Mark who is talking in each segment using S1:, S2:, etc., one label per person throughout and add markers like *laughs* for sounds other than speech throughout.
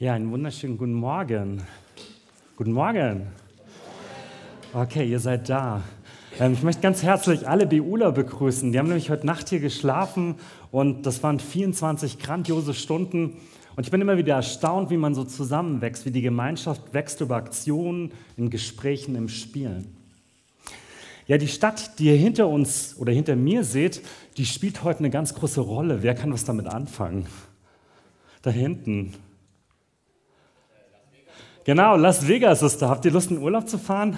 S1: Ja, einen wunderschönen guten Morgen. Guten Morgen. Okay, ihr seid da. Ähm, ich möchte ganz herzlich alle BUler begrüßen. Die haben nämlich heute Nacht hier geschlafen und das waren 24 grandiose Stunden. Und ich bin immer wieder erstaunt, wie man so zusammenwächst, wie die Gemeinschaft wächst über Aktionen, in Gesprächen, im Spielen. Ja, die Stadt, die ihr hinter uns oder hinter mir seht, die spielt heute eine ganz große Rolle. Wer kann was damit anfangen? Da hinten. Genau, Las Vegas ist da. Habt ihr Lust, in Urlaub zu fahren?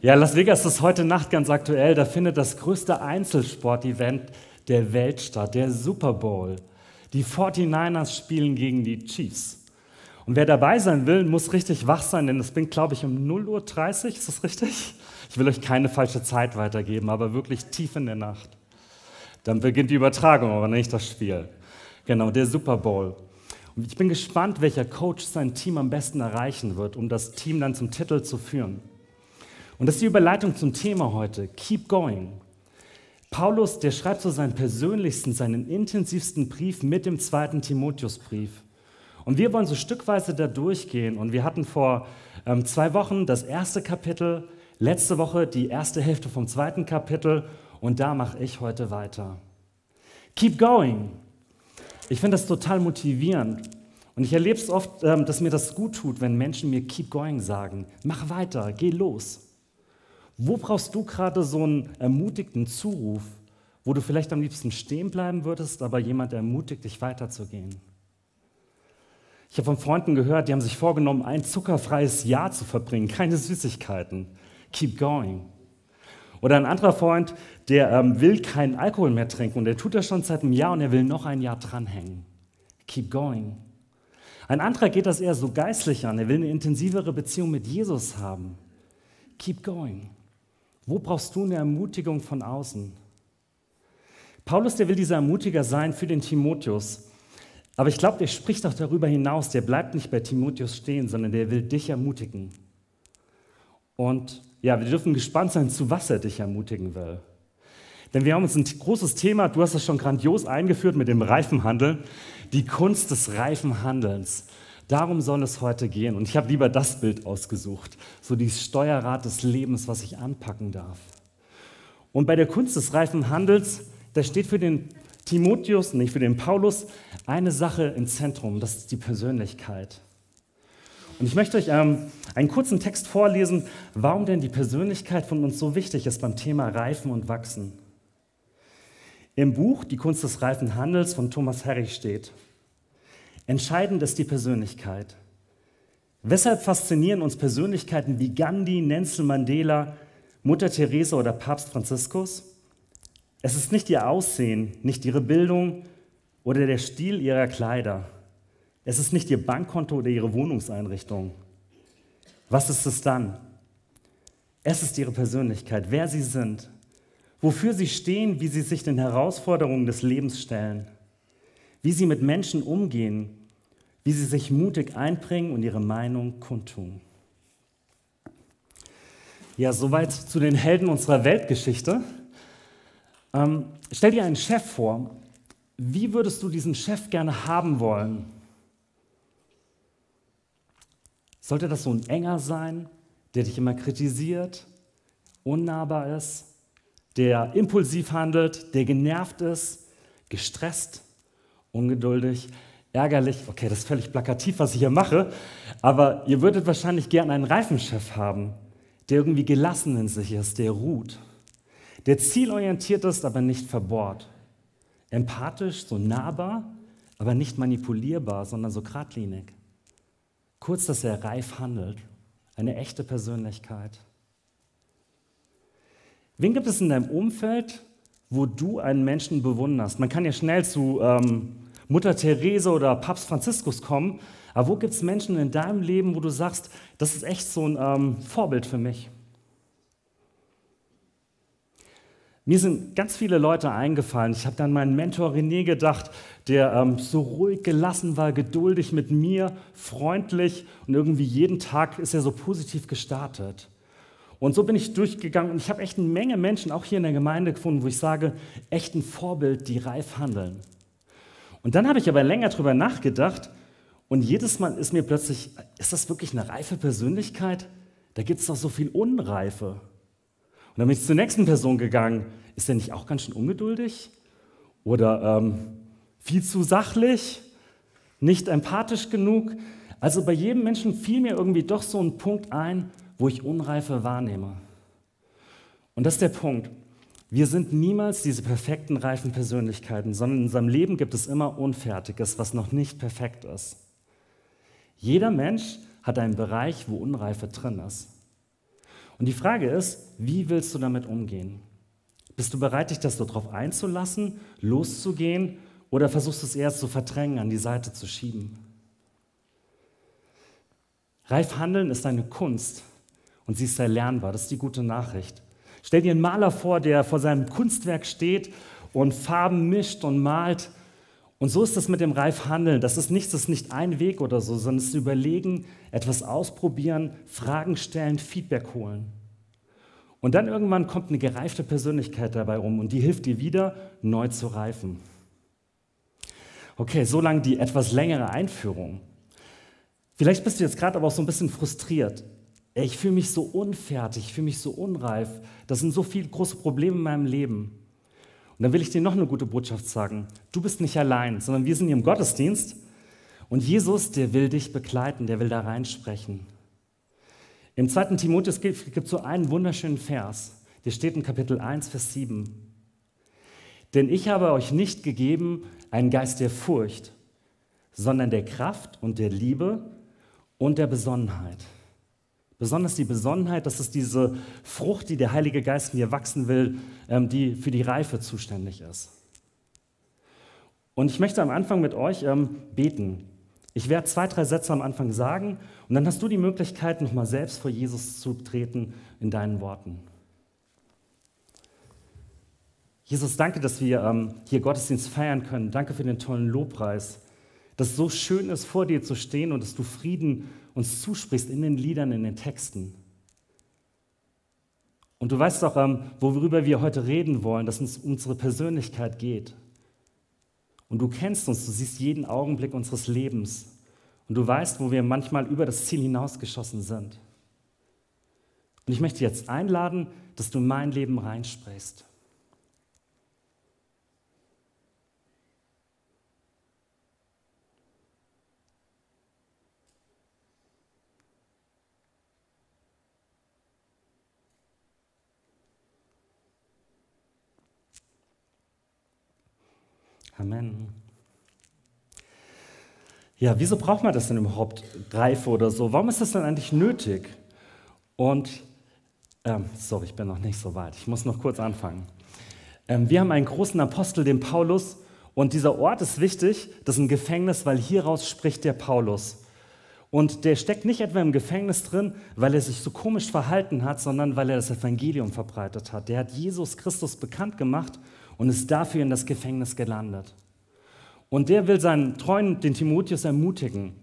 S1: Ja, Las Vegas ist heute Nacht ganz aktuell. Da findet das größte Einzelsport-Event der Welt statt, der Super Bowl. Die 49ers spielen gegen die Chiefs. Und wer dabei sein will, muss richtig wach sein, denn es bin, glaube ich, um 0.30 Uhr. Ist das richtig? Ich will euch keine falsche Zeit weitergeben, aber wirklich tief in der Nacht. Dann beginnt die Übertragung, aber nicht das Spiel. Genau, der Super Bowl. Und ich bin gespannt, welcher Coach sein Team am besten erreichen wird, um das Team dann zum Titel zu führen. Und das ist die Überleitung zum Thema heute. Keep going. Paulus, der schreibt so seinen persönlichsten, seinen intensivsten Brief mit dem zweiten Timotheusbrief. Und wir wollen so stückweise da durchgehen. Und wir hatten vor ähm, zwei Wochen das erste Kapitel, letzte Woche die erste Hälfte vom zweiten Kapitel. Und da mache ich heute weiter. Keep going. Ich finde das total motivierend. Und ich erlebe es oft, ähm, dass mir das gut tut, wenn Menschen mir Keep Going sagen. Mach weiter, geh los. Wo brauchst du gerade so einen ermutigten Zuruf, wo du vielleicht am liebsten stehen bleiben würdest, aber jemand ermutigt dich weiterzugehen? Ich habe von Freunden gehört, die haben sich vorgenommen, ein zuckerfreies Jahr zu verbringen, keine Süßigkeiten. Keep going. Oder ein anderer Freund, der ähm, will keinen Alkohol mehr trinken und der tut das schon seit einem Jahr und er will noch ein Jahr dranhängen. Keep going. Ein anderer geht das eher so geistlich an. Er will eine intensivere Beziehung mit Jesus haben. Keep going. Wo brauchst du eine Ermutigung von außen? Paulus, der will dieser Ermutiger sein für den Timotheus. Aber ich glaube, der spricht auch darüber hinaus. Der bleibt nicht bei Timotheus stehen, sondern der will dich ermutigen. Und ja, wir dürfen gespannt sein, zu was er dich ermutigen will. Denn wir haben uns ein großes Thema, du hast es schon grandios eingeführt mit dem Reifenhandel, die Kunst des Reifenhandelns. Darum soll es heute gehen. Und ich habe lieber das Bild ausgesucht, so dieses Steuerrad des Lebens, was ich anpacken darf. Und bei der Kunst des Reifenhandels, da steht für den Timotheus, nicht für den Paulus, eine Sache im Zentrum, das ist die Persönlichkeit. Und ich möchte euch ähm, einen kurzen Text vorlesen, warum denn die Persönlichkeit von uns so wichtig ist beim Thema Reifen und Wachsen. Im Buch Die Kunst des reifen Handels von Thomas Harry steht, entscheidend ist die Persönlichkeit. Weshalb faszinieren uns Persönlichkeiten wie Gandhi, Nelson Mandela, Mutter Teresa oder Papst Franziskus? Es ist nicht ihr Aussehen, nicht ihre Bildung oder der Stil ihrer Kleider. Es ist nicht ihr Bankkonto oder ihre Wohnungseinrichtung. Was ist es dann? Es ist ihre Persönlichkeit, wer sie sind, wofür sie stehen, wie sie sich den Herausforderungen des Lebens stellen, wie sie mit Menschen umgehen, wie sie sich mutig einbringen und ihre Meinung kundtun. Ja, soweit zu den Helden unserer Weltgeschichte. Ähm, stell dir einen Chef vor. Wie würdest du diesen Chef gerne haben wollen? Sollte das so ein enger sein, der dich immer kritisiert, unnahbar ist, der impulsiv handelt, der genervt ist, gestresst, ungeduldig, ärgerlich? Okay, das ist völlig plakativ, was ich hier mache, aber ihr würdet wahrscheinlich gern einen Reifenchef haben, der irgendwie gelassen in sich ist, der ruht, der zielorientiert ist, aber nicht verbohrt, empathisch, so nahbar, aber nicht manipulierbar, sondern so geradlinig. Kurz, dass er reif handelt, eine echte Persönlichkeit. Wen gibt es in deinem Umfeld, wo du einen Menschen bewunderst? Man kann ja schnell zu ähm, Mutter Therese oder Papst Franziskus kommen, aber wo gibt es Menschen in deinem Leben, wo du sagst, das ist echt so ein ähm, Vorbild für mich? Mir sind ganz viele Leute eingefallen. Ich habe dann meinen Mentor René gedacht, der ähm, so ruhig, gelassen war, geduldig mit mir, freundlich und irgendwie jeden Tag ist er so positiv gestartet. Und so bin ich durchgegangen und ich habe echt eine Menge Menschen, auch hier in der Gemeinde gefunden, wo ich sage, echt ein Vorbild, die reif handeln. Und dann habe ich aber länger darüber nachgedacht Und jedes Mal ist mir plötzlich, ist das wirklich eine reife Persönlichkeit? Da gibt es doch so viel Unreife. Und dann bin ich zur nächsten Person gegangen. Ist der nicht auch ganz schön ungeduldig? Oder ähm, viel zu sachlich? Nicht empathisch genug? Also bei jedem Menschen fiel mir irgendwie doch so ein Punkt ein, wo ich Unreife wahrnehme. Und das ist der Punkt. Wir sind niemals diese perfekten, reifen Persönlichkeiten, sondern in unserem Leben gibt es immer Unfertiges, was noch nicht perfekt ist. Jeder Mensch hat einen Bereich, wo Unreife drin ist. Und die Frage ist, wie willst du damit umgehen? Bist du bereit, dich das so drauf einzulassen, loszugehen oder versuchst du es eher zu verdrängen, an die Seite zu schieben? Reif handeln ist eine Kunst und sie ist sehr lernbar. Das ist die gute Nachricht. Stell dir einen Maler vor, der vor seinem Kunstwerk steht und Farben mischt und malt. Und so ist das mit dem Reifhandeln. Das ist nichts, das ist nicht ein Weg oder so, sondern es ist überlegen, etwas ausprobieren, Fragen stellen, Feedback holen. Und dann irgendwann kommt eine gereifte Persönlichkeit dabei rum und die hilft dir wieder, neu zu reifen. Okay, so lange die etwas längere Einführung. Vielleicht bist du jetzt gerade aber auch so ein bisschen frustriert. Ich fühle mich so unfertig, ich fühle mich so unreif. Das sind so viele große Probleme in meinem Leben. Und dann will ich dir noch eine gute Botschaft sagen. Du bist nicht allein, sondern wir sind hier im Gottesdienst. Und Jesus, der will dich begleiten, der will da reinsprechen. Im 2. Timotheus gibt es so einen wunderschönen Vers. Der steht in Kapitel 1, Vers 7. Denn ich habe euch nicht gegeben einen Geist der Furcht, sondern der Kraft und der Liebe und der Besonnenheit. Besonders die Besonnenheit, das ist diese Frucht, die der Heilige Geist in dir wachsen will, ähm, die für die Reife zuständig ist. Und ich möchte am Anfang mit euch ähm, beten. Ich werde zwei, drei Sätze am Anfang sagen und dann hast du die Möglichkeit, nochmal selbst vor Jesus zu treten in deinen Worten. Jesus, danke, dass wir ähm, hier Gottesdienst feiern können. Danke für den tollen Lobpreis. Dass es so schön ist, vor dir zu stehen und dass du Frieden uns zusprichst in den Liedern, in den Texten. Und du weißt auch, ähm, worüber wir heute reden wollen, dass uns unsere Persönlichkeit geht. Und du kennst uns, du siehst jeden Augenblick unseres Lebens. Und du weißt, wo wir manchmal über das Ziel hinausgeschossen sind. Und ich möchte jetzt einladen, dass du in mein Leben reinsprichst. Amen. Ja, wieso braucht man das denn überhaupt, Reife oder so? Warum ist das denn eigentlich nötig? Und, ähm, sorry, ich bin noch nicht so weit. Ich muss noch kurz anfangen. Ähm, wir haben einen großen Apostel, den Paulus, und dieser Ort ist wichtig, das ist ein Gefängnis, weil hieraus spricht der Paulus. Und der steckt nicht etwa im Gefängnis drin, weil er sich so komisch verhalten hat, sondern weil er das Evangelium verbreitet hat. Der hat Jesus Christus bekannt gemacht und ist dafür in das Gefängnis gelandet. Und der will seinen Treuen, den Timotheus, ermutigen.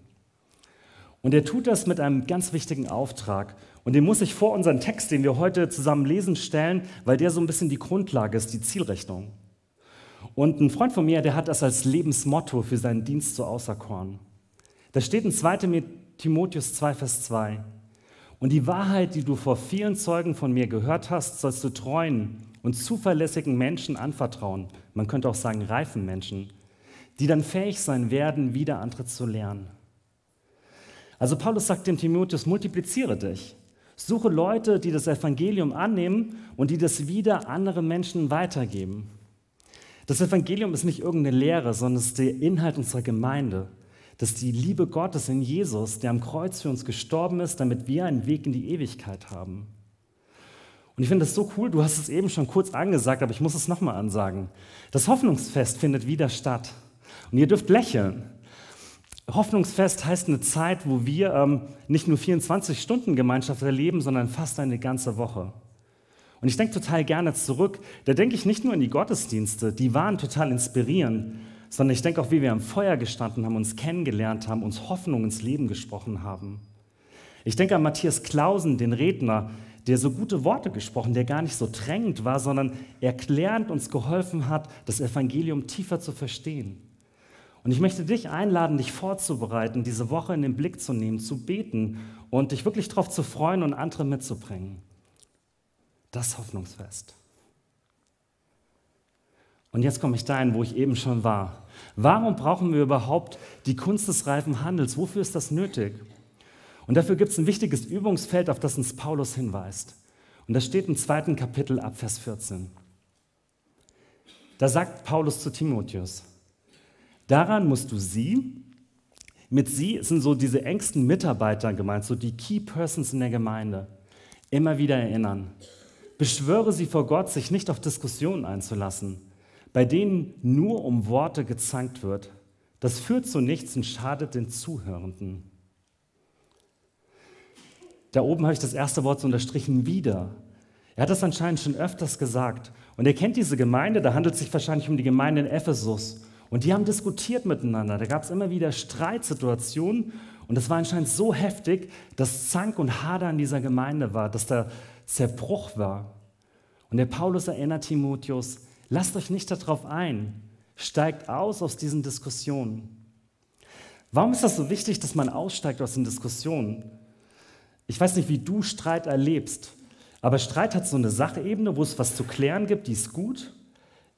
S1: Und er tut das mit einem ganz wichtigen Auftrag. Und den muss ich vor unseren Text, den wir heute zusammen lesen, stellen, weil der so ein bisschen die Grundlage ist, die Zielrichtung. Und ein Freund von mir, der hat das als Lebensmotto für seinen Dienst so auserkoren. Da steht in 2. Timotheus 2, Vers 2. Und die Wahrheit, die du vor vielen Zeugen von mir gehört hast, sollst du treuen und zuverlässigen Menschen anvertrauen. Man könnte auch sagen reifen Menschen, die dann fähig sein werden, wieder andere zu lernen. Also Paulus sagt dem Timotheus, multipliziere dich. Suche Leute, die das Evangelium annehmen und die das wieder anderen Menschen weitergeben. Das Evangelium ist nicht irgendeine Lehre, sondern es ist der Inhalt unserer Gemeinde. Das ist die Liebe Gottes in Jesus, der am Kreuz für uns gestorben ist, damit wir einen Weg in die Ewigkeit haben. Und ich finde das so cool, du hast es eben schon kurz angesagt, aber ich muss es nochmal ansagen. Das Hoffnungsfest findet wieder statt. Und ihr dürft lächeln. Hoffnungsfest heißt eine Zeit, wo wir ähm, nicht nur 24 Stunden Gemeinschaft erleben, sondern fast eine ganze Woche. Und ich denke total gerne zurück. Da denke ich nicht nur an die Gottesdienste, die waren total inspirierend, sondern ich denke auch, wie wir am Feuer gestanden haben, uns kennengelernt haben, uns Hoffnung ins Leben gesprochen haben. Ich denke an Matthias Klausen, den Redner, der so gute Worte gesprochen, der gar nicht so drängend war, sondern erklärend uns geholfen hat, das Evangelium tiefer zu verstehen. Und ich möchte dich einladen, dich vorzubereiten, diese Woche in den Blick zu nehmen, zu beten und dich wirklich darauf zu freuen und andere mitzubringen. Das Hoffnungsfest. Und jetzt komme ich dahin, wo ich eben schon war. Warum brauchen wir überhaupt die Kunst des reifen Handels? Wofür ist das nötig? Und dafür gibt es ein wichtiges Übungsfeld, auf das uns Paulus hinweist. Und das steht im zweiten Kapitel ab Vers 14. Da sagt Paulus zu Timotheus, daran musst du sie, mit sie sind so diese engsten Mitarbeiter gemeint, so die Key Persons in der Gemeinde, immer wieder erinnern. Beschwöre sie vor Gott, sich nicht auf Diskussionen einzulassen, bei denen nur um Worte gezankt wird. Das führt zu nichts und schadet den Zuhörenden. Da oben habe ich das erste Wort so unterstrichen, wieder. Er hat das anscheinend schon öfters gesagt. Und er kennt diese Gemeinde, da handelt es sich wahrscheinlich um die Gemeinde in Ephesus. Und die haben diskutiert miteinander. Da gab es immer wieder Streitsituationen. Und das war anscheinend so heftig, dass Zank und Hader in dieser Gemeinde war, dass da Zerbruch war. Und der Paulus erinnert Timotheus, lasst euch nicht darauf ein, steigt aus aus diesen Diskussionen. Warum ist das so wichtig, dass man aussteigt aus den Diskussionen? Ich weiß nicht, wie du Streit erlebst, aber Streit hat so eine Sachebene, wo es was zu klären gibt, die ist gut,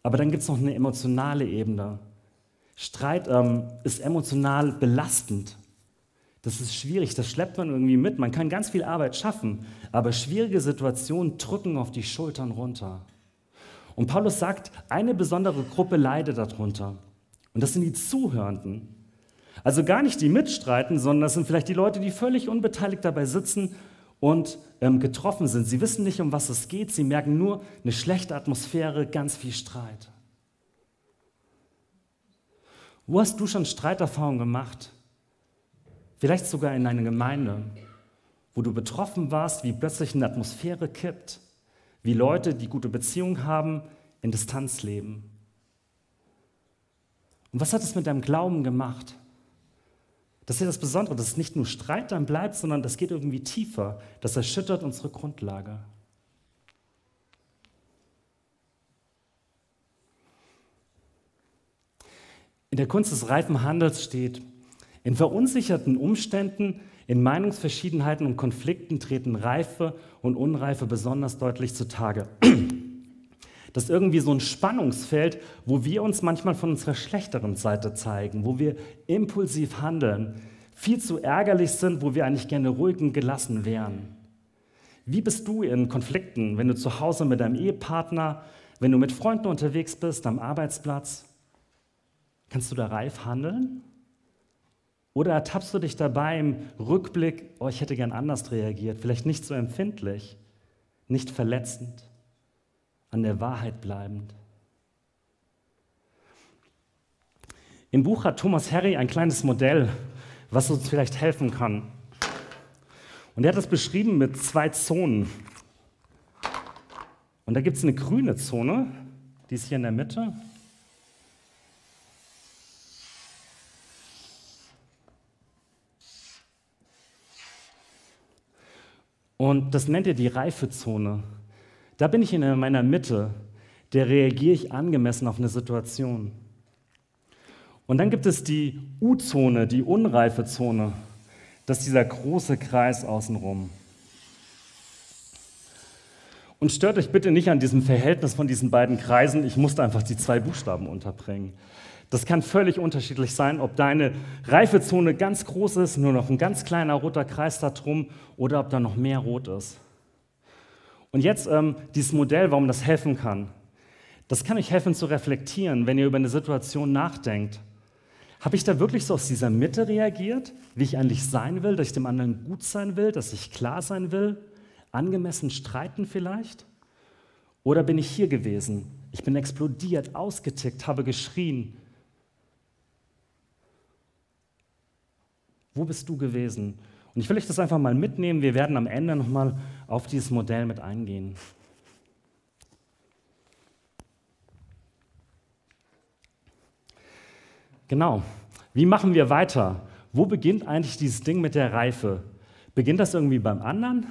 S1: aber dann gibt es noch eine emotionale Ebene. Streit ähm, ist emotional belastend. Das ist schwierig, das schleppt man irgendwie mit. Man kann ganz viel Arbeit schaffen, aber schwierige Situationen drücken auf die Schultern runter. Und Paulus sagt, eine besondere Gruppe leidet darunter. Und das sind die Zuhörenden. Also gar nicht die mitstreiten, sondern das sind vielleicht die Leute, die völlig unbeteiligt dabei sitzen und ähm, getroffen sind. Sie wissen nicht, um was es geht. Sie merken nur eine schlechte Atmosphäre, ganz viel Streit. Wo hast du schon Streiterfahrungen gemacht? Vielleicht sogar in einer Gemeinde, wo du betroffen warst, wie plötzlich eine Atmosphäre kippt, wie Leute, die gute Beziehungen haben, in Distanz leben. Und was hat es mit deinem Glauben gemacht? Das ist ja das Besondere, dass es nicht nur Streit dann bleibt, sondern das geht irgendwie tiefer. Das erschüttert unsere Grundlage. In der Kunst des reifen Handels steht, in verunsicherten Umständen, in Meinungsverschiedenheiten und Konflikten treten Reife und Unreife besonders deutlich zutage. Das ist irgendwie so ein Spannungsfeld, wo wir uns manchmal von unserer schlechteren Seite zeigen, wo wir impulsiv handeln, viel zu ärgerlich sind, wo wir eigentlich gerne ruhig und gelassen wären. Wie bist du in Konflikten, wenn du zu Hause mit deinem Ehepartner, wenn du mit Freunden unterwegs bist, am Arbeitsplatz? Kannst du da reif handeln? Oder ertappst du dich dabei im Rückblick, oh, ich hätte gern anders reagiert, vielleicht nicht so empfindlich, nicht verletzend? An der Wahrheit bleibend. Im Buch hat Thomas Harry ein kleines Modell, was uns vielleicht helfen kann. Und er hat das beschrieben mit zwei Zonen. Und da gibt es eine grüne Zone, die ist hier in der Mitte. Und das nennt er die Reifezone. Da bin ich in meiner Mitte, da reagiere ich angemessen auf eine Situation. Und dann gibt es die U-Zone, die unreife Zone. Das ist dieser große Kreis außenrum. Und stört euch bitte nicht an diesem Verhältnis von diesen beiden Kreisen. Ich musste einfach die zwei Buchstaben unterbringen. Das kann völlig unterschiedlich sein, ob deine Reifezone ganz groß ist, nur noch ein ganz kleiner roter Kreis da drum, oder ob da noch mehr rot ist. Und jetzt ähm, dieses Modell, warum das helfen kann. Das kann euch helfen zu reflektieren, wenn ihr über eine Situation nachdenkt. Habe ich da wirklich so aus dieser Mitte reagiert, wie ich eigentlich sein will, dass ich dem anderen gut sein will, dass ich klar sein will, angemessen streiten vielleicht? Oder bin ich hier gewesen? Ich bin explodiert, ausgetickt, habe geschrien. Wo bist du gewesen? Und ich will euch das einfach mal mitnehmen. Wir werden am Ende nochmal auf dieses Modell mit eingehen. Genau. Wie machen wir weiter? Wo beginnt eigentlich dieses Ding mit der Reife? Beginnt das irgendwie beim anderen?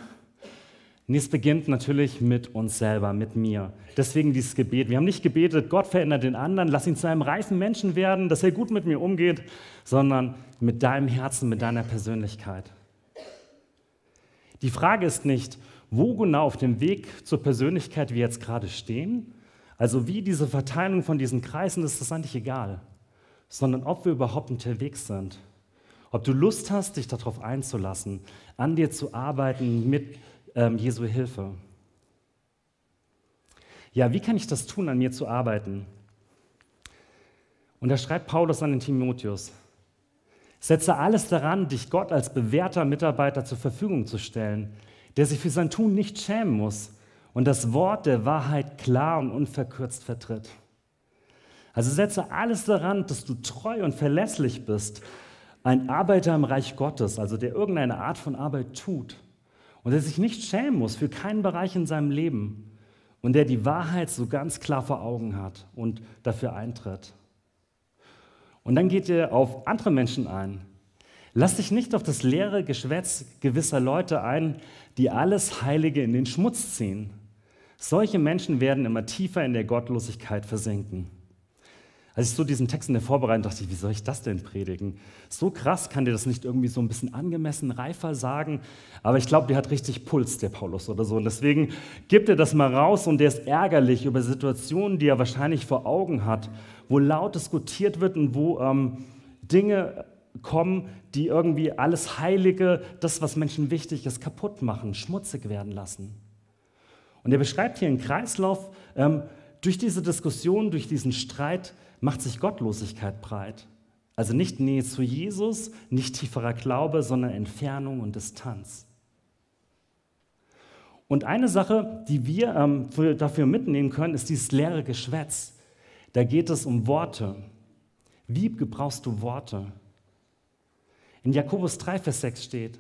S1: Und es beginnt natürlich mit uns selber, mit mir. Deswegen dieses Gebet. Wir haben nicht gebetet, Gott verändert den anderen, lass ihn zu einem reifen Menschen werden, dass er gut mit mir umgeht, sondern mit deinem Herzen, mit deiner Persönlichkeit. Die Frage ist nicht, wo genau auf dem Weg zur Persönlichkeit wir jetzt gerade stehen, also wie diese Verteilung von diesen Kreisen ist das eigentlich egal, sondern ob wir überhaupt unterwegs sind. Ob du Lust hast, dich darauf einzulassen, an dir zu arbeiten mit ähm, Jesu Hilfe. Ja, wie kann ich das tun, an mir zu arbeiten? Und da schreibt Paulus an den Timotheus, setze alles daran, dich Gott als bewährter Mitarbeiter zur Verfügung zu stellen, der sich für sein Tun nicht schämen muss und das Wort der Wahrheit klar und unverkürzt vertritt. Also setze alles daran, dass du treu und verlässlich bist, ein Arbeiter im Reich Gottes, also der irgendeine Art von Arbeit tut und der sich nicht schämen muss für keinen Bereich in seinem Leben und der die Wahrheit so ganz klar vor Augen hat und dafür eintritt. Und dann geht er auf andere Menschen ein. Lass dich nicht auf das leere Geschwätz gewisser Leute ein, die alles Heilige in den Schmutz ziehen. Solche Menschen werden immer tiefer in der Gottlosigkeit versinken. Als ich so diesen Text in der Vorbereitung dachte, ich, wie soll ich das denn predigen? So krass kann dir das nicht irgendwie so ein bisschen angemessen reifer sagen, aber ich glaube, der hat richtig Puls, der Paulus oder so. Und deswegen gibt er das mal raus und der ist ärgerlich über Situationen, die er wahrscheinlich vor Augen hat, wo laut diskutiert wird und wo ähm, Dinge kommen, die irgendwie alles Heilige, das, was Menschen wichtig ist, kaputt machen, schmutzig werden lassen. Und er beschreibt hier einen Kreislauf, ähm, durch diese Diskussion, durch diesen Streit macht sich Gottlosigkeit breit. Also nicht Nähe zu Jesus, nicht tieferer Glaube, sondern Entfernung und Distanz. Und eine Sache, die wir ähm, dafür mitnehmen können, ist dieses leere Geschwätz. Da geht es um Worte. Wie gebrauchst du Worte? In Jakobus 3, Vers 6 steht,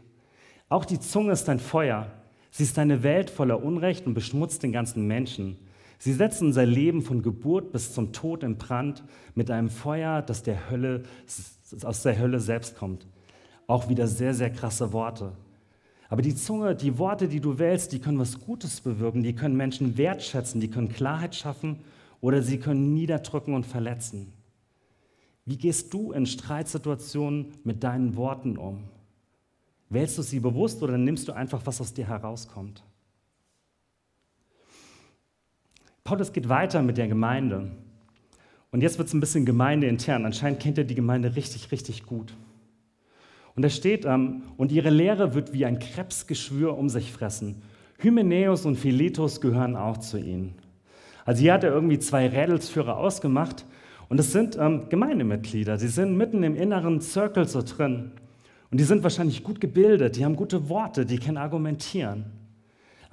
S1: auch die Zunge ist ein Feuer. Sie ist eine Welt voller Unrecht und beschmutzt den ganzen Menschen. Sie setzen unser Leben von Geburt bis zum Tod in Brand mit einem Feuer, das der Hölle, aus der Hölle selbst kommt. Auch wieder sehr, sehr krasse Worte. Aber die Zunge, die Worte, die du wählst, die können was Gutes bewirken, die können Menschen wertschätzen, die können Klarheit schaffen oder sie können niederdrücken und verletzen. Wie gehst du in Streitsituationen mit deinen Worten um? Wählst du sie bewusst oder nimmst du einfach, was aus dir herauskommt? Paulus geht weiter mit der Gemeinde. Und jetzt wird es ein bisschen gemeindeintern. Anscheinend kennt er die Gemeinde richtig, richtig gut. Und da steht, ähm, und ihre Lehre wird wie ein Krebsgeschwür um sich fressen. Hymenäus und Philetus gehören auch zu ihnen. Also hier hat er irgendwie zwei Rädelsführer ausgemacht und es sind ähm, Gemeindemitglieder. Sie sind mitten im inneren Circle so drin. Und die sind wahrscheinlich gut gebildet, die haben gute Worte, die können argumentieren.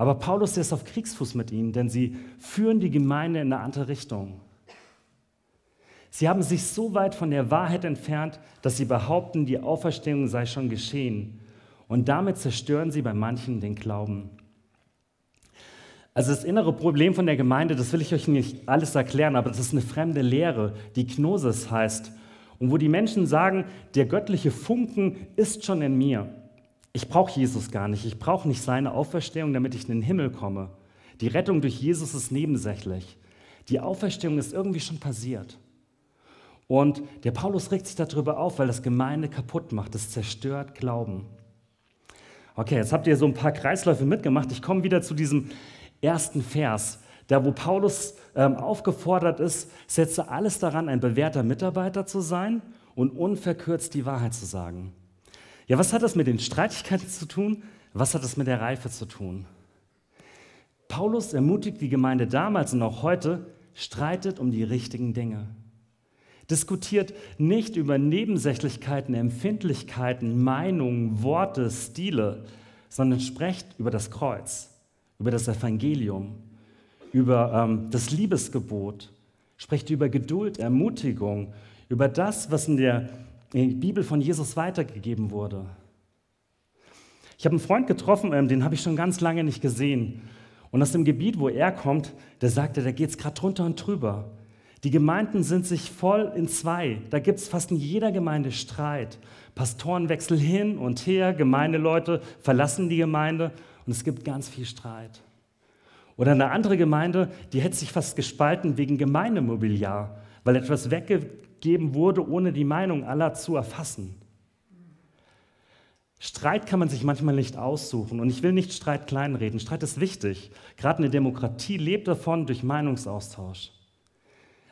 S1: Aber Paulus ist auf Kriegsfuß mit ihnen, denn sie führen die Gemeinde in eine andere Richtung. Sie haben sich so weit von der Wahrheit entfernt, dass sie behaupten, die Auferstehung sei schon geschehen. Und damit zerstören sie bei manchen den Glauben. Also das innere Problem von der Gemeinde, das will ich euch nicht alles erklären, aber das ist eine fremde Lehre, die Gnosis heißt. Und wo die Menschen sagen, der göttliche Funken ist schon in mir. Ich brauche Jesus gar nicht. Ich brauche nicht seine Auferstehung, damit ich in den Himmel komme. Die Rettung durch Jesus ist nebensächlich. Die Auferstehung ist irgendwie schon passiert. Und der Paulus regt sich darüber auf, weil das Gemeinde kaputt macht. Es zerstört Glauben. Okay, jetzt habt ihr so ein paar Kreisläufe mitgemacht. Ich komme wieder zu diesem ersten Vers, da wo Paulus ähm, aufgefordert ist, setze alles daran, ein bewährter Mitarbeiter zu sein und unverkürzt die Wahrheit zu sagen. Ja, was hat das mit den Streitigkeiten zu tun? Was hat das mit der Reife zu tun? Paulus ermutigt die Gemeinde damals und auch heute, streitet um die richtigen Dinge. Diskutiert nicht über Nebensächlichkeiten, Empfindlichkeiten, Meinungen, Worte, Stile, sondern sprecht über das Kreuz, über das Evangelium, über ähm, das Liebesgebot, sprecht über Geduld, Ermutigung, über das, was in der die Bibel von Jesus weitergegeben wurde. Ich habe einen Freund getroffen, ähm, den habe ich schon ganz lange nicht gesehen. Und aus dem Gebiet, wo er kommt, der sagte, da geht es gerade drunter und drüber. Die Gemeinden sind sich voll in zwei. Da gibt es fast in jeder Gemeinde Streit. Pastorenwechsel hin und her, Gemeindeleute verlassen die Gemeinde. Und es gibt ganz viel Streit. Oder eine andere Gemeinde, die hätte sich fast gespalten wegen Gemeindemobiliar, weil etwas weggegeben wurde, ohne die Meinung aller zu erfassen. Streit kann man sich manchmal nicht aussuchen und ich will nicht Streit kleinreden. Streit ist wichtig. Gerade eine Demokratie lebt davon durch Meinungsaustausch.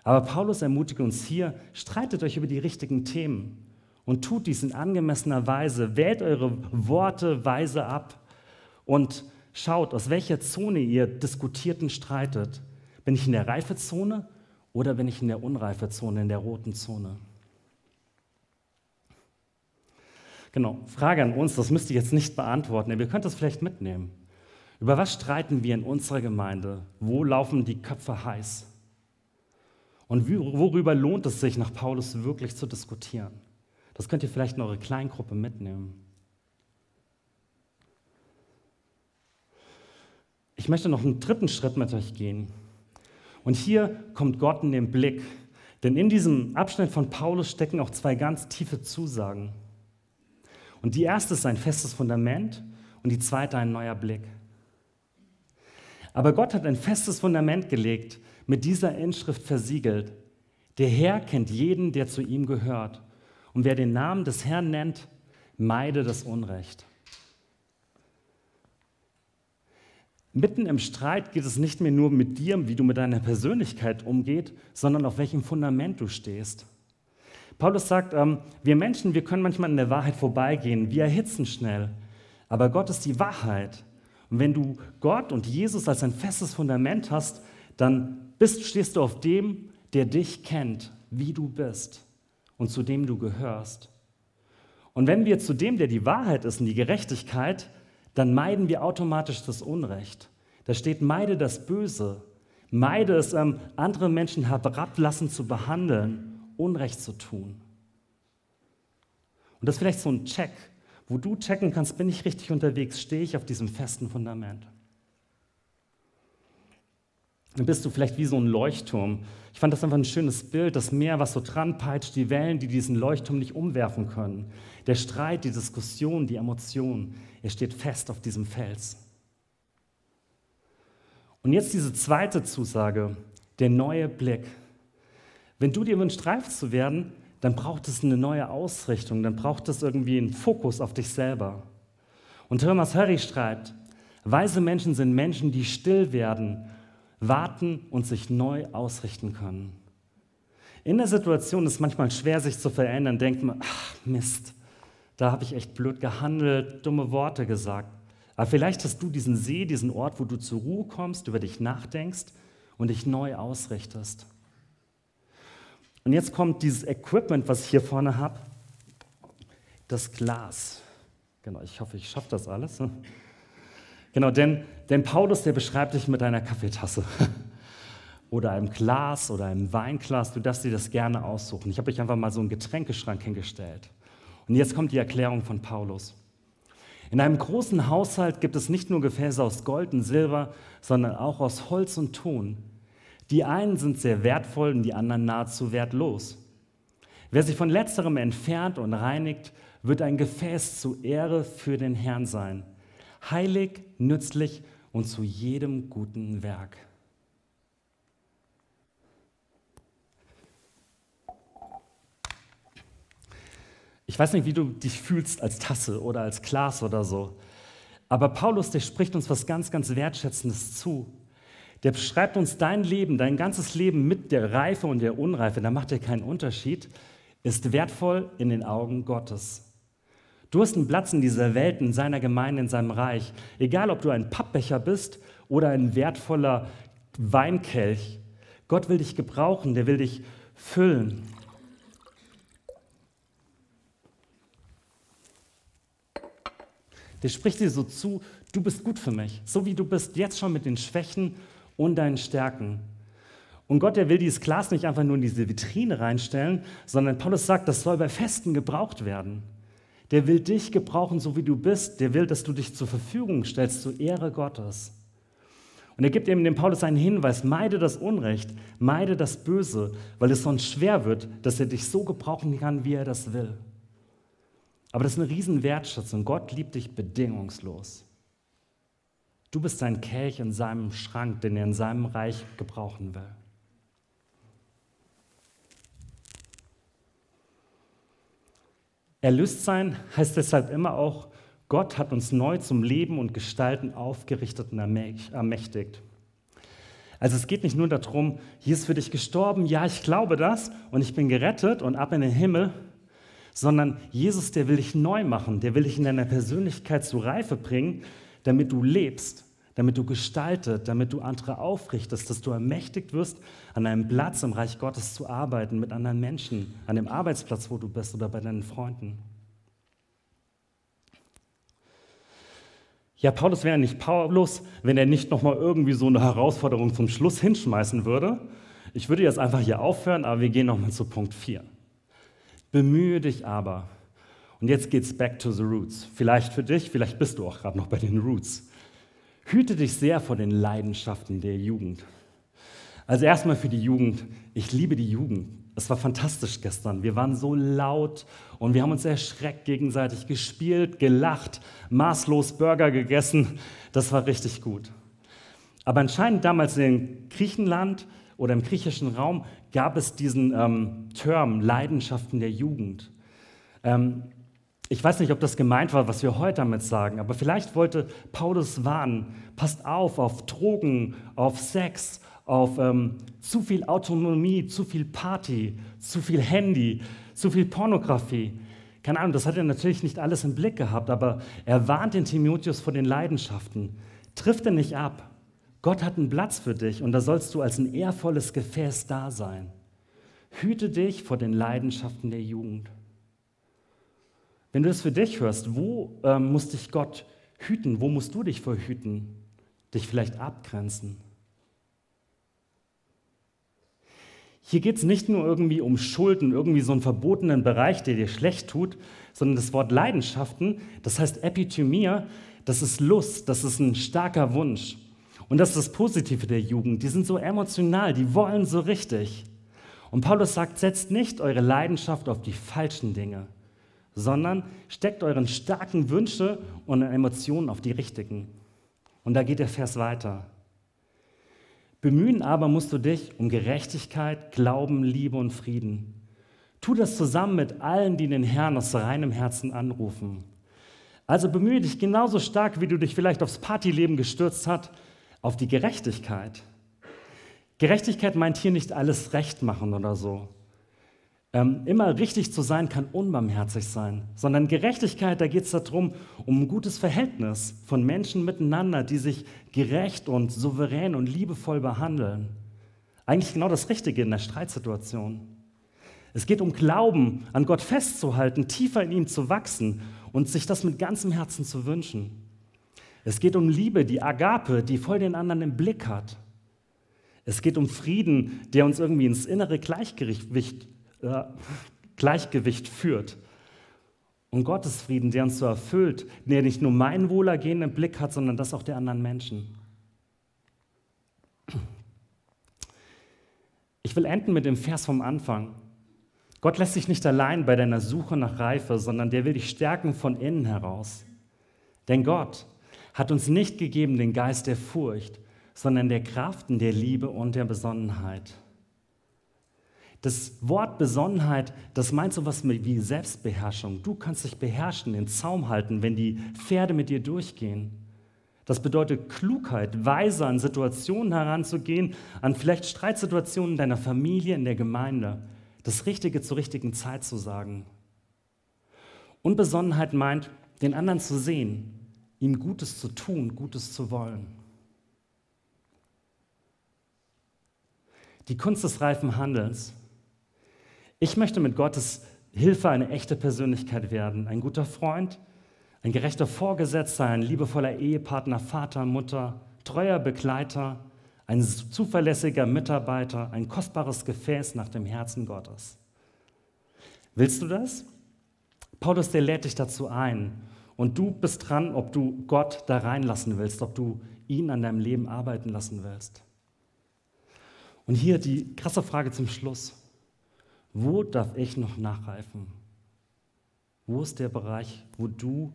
S1: Aber Paulus ermutigt uns hier, streitet euch über die richtigen Themen und tut dies in angemessener Weise. Wählt eure Worte weise ab und schaut, aus welcher Zone ihr diskutiert und streitet. Bin ich in der Reifezone oder bin ich in der Unreifezone, in der roten Zone? Genau, Frage an uns, das müsst ihr jetzt nicht beantworten, ihr könnt das vielleicht mitnehmen. Über was streiten wir in unserer Gemeinde? Wo laufen die Köpfe heiß? Und worüber lohnt es sich, nach Paulus wirklich zu diskutieren? Das könnt ihr vielleicht in eure Kleingruppe mitnehmen. Ich möchte noch einen dritten Schritt mit euch gehen. Und hier kommt Gott in den Blick. Denn in diesem Abschnitt von Paulus stecken auch zwei ganz tiefe Zusagen. Und die erste ist ein festes Fundament und die zweite ein neuer Blick. Aber Gott hat ein festes Fundament gelegt, mit dieser Inschrift versiegelt. Der Herr kennt jeden, der zu ihm gehört. Und wer den Namen des Herrn nennt, meide das Unrecht. Mitten im Streit geht es nicht mehr nur mit dir, wie du mit deiner Persönlichkeit umgehst, sondern auf welchem Fundament du stehst. Paulus sagt, ähm, wir Menschen, wir können manchmal an der Wahrheit vorbeigehen, wir erhitzen schnell, aber Gott ist die Wahrheit. Und wenn du Gott und Jesus als ein festes Fundament hast, dann bist, stehst du auf dem, der dich kennt, wie du bist und zu dem du gehörst. Und wenn wir zu dem, der die Wahrheit ist und die Gerechtigkeit, dann meiden wir automatisch das Unrecht. Da steht, meide das Böse. Meide es, ähm, andere Menschen herablassen zu behandeln, Unrecht zu tun. Und das ist vielleicht so ein Check, wo du checken kannst, bin ich richtig unterwegs, stehe ich auf diesem festen Fundament dann bist du vielleicht wie so ein Leuchtturm. Ich fand das einfach ein schönes Bild, das Meer, was so dran peitscht, die Wellen, die diesen Leuchtturm nicht umwerfen können. Der Streit, die Diskussion, die Emotion, er steht fest auf diesem Fels. Und jetzt diese zweite Zusage, der neue Blick. Wenn du dir wünschst, reif zu werden, dann braucht es eine neue Ausrichtung, dann braucht es irgendwie einen Fokus auf dich selber. Und Thomas Harry schreibt, weise Menschen sind Menschen, die still werden warten und sich neu ausrichten können. In der Situation ist es manchmal schwer, sich zu verändern. Denkt man, ach Mist, da habe ich echt blöd gehandelt, dumme Worte gesagt. Aber vielleicht hast du diesen See, diesen Ort, wo du zur Ruhe kommst, über dich nachdenkst und dich neu ausrichtest. Und jetzt kommt dieses Equipment, was ich hier vorne habe, das Glas. Genau, ich hoffe, ich schaffe das alles. *laughs* Genau, denn, denn Paulus, der beschreibt dich mit einer Kaffeetasse *laughs* oder einem Glas oder einem Weinglas. Du darfst dir das gerne aussuchen. Ich habe euch einfach mal so einen Getränkeschrank hingestellt. Und jetzt kommt die Erklärung von Paulus. In einem großen Haushalt gibt es nicht nur Gefäße aus Gold und Silber, sondern auch aus Holz und Ton. Die einen sind sehr wertvoll und die anderen nahezu wertlos. Wer sich von letzterem entfernt und reinigt, wird ein Gefäß zur Ehre für den Herrn sein heilig, nützlich und zu jedem guten Werk. Ich weiß nicht, wie du dich fühlst als Tasse oder als Glas oder so. Aber Paulus, der spricht uns was ganz, ganz Wertschätzendes zu. Der beschreibt uns dein Leben, dein ganzes Leben mit der Reife und der Unreife, da macht er keinen Unterschied, ist wertvoll in den Augen Gottes. Du hast einen Platz in dieser Welt, in seiner Gemeinde, in seinem Reich. Egal, ob du ein Pappbecher bist oder ein wertvoller Weinkelch. Gott will dich gebrauchen, der will dich füllen. Der spricht dir so zu, du bist gut für mich, so wie du bist, jetzt schon mit den Schwächen und deinen Stärken. Und Gott, der will dieses Glas nicht einfach nur in diese Vitrine reinstellen, sondern Paulus sagt, das soll bei Festen gebraucht werden. Der will dich gebrauchen, so wie du bist. Der will, dass du dich zur Verfügung stellst zur Ehre Gottes. Und er gibt eben dem Paulus einen Hinweis, meide das Unrecht, meide das Böse, weil es sonst schwer wird, dass er dich so gebrauchen kann, wie er das will. Aber das ist eine riesen Wertschätzung. Gott liebt dich bedingungslos. Du bist ein Kelch in seinem Schrank, den er in seinem Reich gebrauchen will. Erlöst sein heißt deshalb immer auch, Gott hat uns neu zum Leben und Gestalten aufgerichtet und ermächtigt. Also es geht nicht nur darum, hier ist für dich gestorben, ja, ich glaube das und ich bin gerettet und ab in den Himmel, sondern Jesus, der will dich neu machen, der will dich in deiner Persönlichkeit zur Reife bringen, damit du lebst, damit du gestaltet, damit du andere aufrichtest, dass du ermächtigt wirst, an einem Platz im Reich Gottes zu arbeiten, mit anderen Menschen, an dem Arbeitsplatz, wo du bist oder bei deinen Freunden. Ja, Paulus wäre nicht Paulus, wenn er nicht nochmal irgendwie so eine Herausforderung zum Schluss hinschmeißen würde. Ich würde jetzt einfach hier aufhören, aber wir gehen nochmal zu Punkt 4. Bemühe dich aber. Und jetzt geht's back to the roots. Vielleicht für dich, vielleicht bist du auch gerade noch bei den Roots. Hüte dich sehr vor den Leidenschaften der Jugend. Also erstmal für die Jugend. Ich liebe die Jugend. Es war fantastisch gestern. Wir waren so laut und wir haben uns erschreckt gegenseitig gespielt, gelacht, maßlos Burger gegessen. Das war richtig gut. Aber anscheinend damals in Griechenland oder im griechischen Raum gab es diesen ähm, Term Leidenschaften der Jugend. Ähm, ich weiß nicht, ob das gemeint war, was wir heute damit sagen, aber vielleicht wollte Paulus warnen, passt auf auf Drogen, auf Sex, auf ähm, zu viel Autonomie, zu viel Party, zu viel Handy, zu viel Pornografie. Keine Ahnung, das hat er natürlich nicht alles im Blick gehabt, aber er warnt den Timotheus vor den Leidenschaften. Triff den nicht ab. Gott hat einen Platz für dich und da sollst du als ein ehrvolles Gefäß da sein. Hüte dich vor den Leidenschaften der Jugend. Wenn du es für dich hörst, wo ähm, muss dich Gott hüten? Wo musst du dich verhüten? Dich vielleicht abgrenzen? Hier geht es nicht nur irgendwie um Schulden, irgendwie so einen verbotenen Bereich, der dir schlecht tut, sondern das Wort Leidenschaften, das heißt Epithymia, das ist Lust, das ist ein starker Wunsch. Und das ist das Positive der Jugend. Die sind so emotional, die wollen so richtig. Und Paulus sagt, setzt nicht eure Leidenschaft auf die falschen Dinge, sondern steckt euren starken Wünsche und Emotionen auf die richtigen. Und da geht der Vers weiter. Bemühen aber musst du dich um Gerechtigkeit, Glauben, Liebe und Frieden. Tu das zusammen mit allen, die den Herrn aus reinem Herzen anrufen. Also bemühe dich genauso stark, wie du dich vielleicht aufs Partyleben gestürzt hast, auf die Gerechtigkeit. Gerechtigkeit meint hier nicht alles recht machen oder so. Ähm, immer richtig zu sein kann unbarmherzig sein, sondern Gerechtigkeit, da geht es darum, um ein gutes Verhältnis von Menschen miteinander, die sich gerecht und souverän und liebevoll behandeln. Eigentlich genau das Richtige in der Streitsituation. Es geht um Glauben, an Gott festzuhalten, tiefer in ihm zu wachsen und sich das mit ganzem Herzen zu wünschen. Es geht um Liebe, die Agape, die voll den anderen im Blick hat. Es geht um Frieden, der uns irgendwie ins innere Gleichgewicht äh, Gleichgewicht führt. Und Gottes Frieden, der uns so erfüllt, der nicht nur mein Wohlergehen im Blick hat, sondern das auch der anderen Menschen. Ich will enden mit dem Vers vom Anfang. Gott lässt sich nicht allein bei deiner Suche nach Reife, sondern der will dich stärken von innen heraus. Denn Gott hat uns nicht gegeben den Geist der Furcht, sondern der Kraft und der Liebe und der Besonnenheit. Das Wort Besonnenheit, das meint so etwas wie Selbstbeherrschung. Du kannst dich beherrschen, den Zaum halten, wenn die Pferde mit dir durchgehen. Das bedeutet Klugheit, weiser an Situationen heranzugehen, an vielleicht Streitsituationen in deiner Familie, in der Gemeinde. Das Richtige zur richtigen Zeit zu sagen. Und Besonnenheit meint, den anderen zu sehen, ihm Gutes zu tun, Gutes zu wollen. Die Kunst des reifen Handelns ich möchte mit Gottes Hilfe eine echte Persönlichkeit werden, ein guter Freund, ein gerechter Vorgesetzter, ein liebevoller Ehepartner, Vater, Mutter, treuer Begleiter, ein zuverlässiger Mitarbeiter, ein kostbares Gefäß nach dem Herzen Gottes. Willst du das? Paulus, der lädt dich dazu ein. Und du bist dran, ob du Gott da reinlassen willst, ob du ihn an deinem Leben arbeiten lassen willst. Und hier die krasse Frage zum Schluss. Wo darf ich noch nachreifen? Wo ist der Bereich, wo du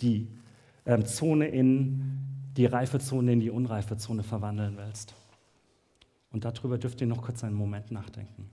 S1: die ähm, Zone in die reife in die unreife verwandeln willst. Und darüber dürft ihr noch kurz einen Moment nachdenken.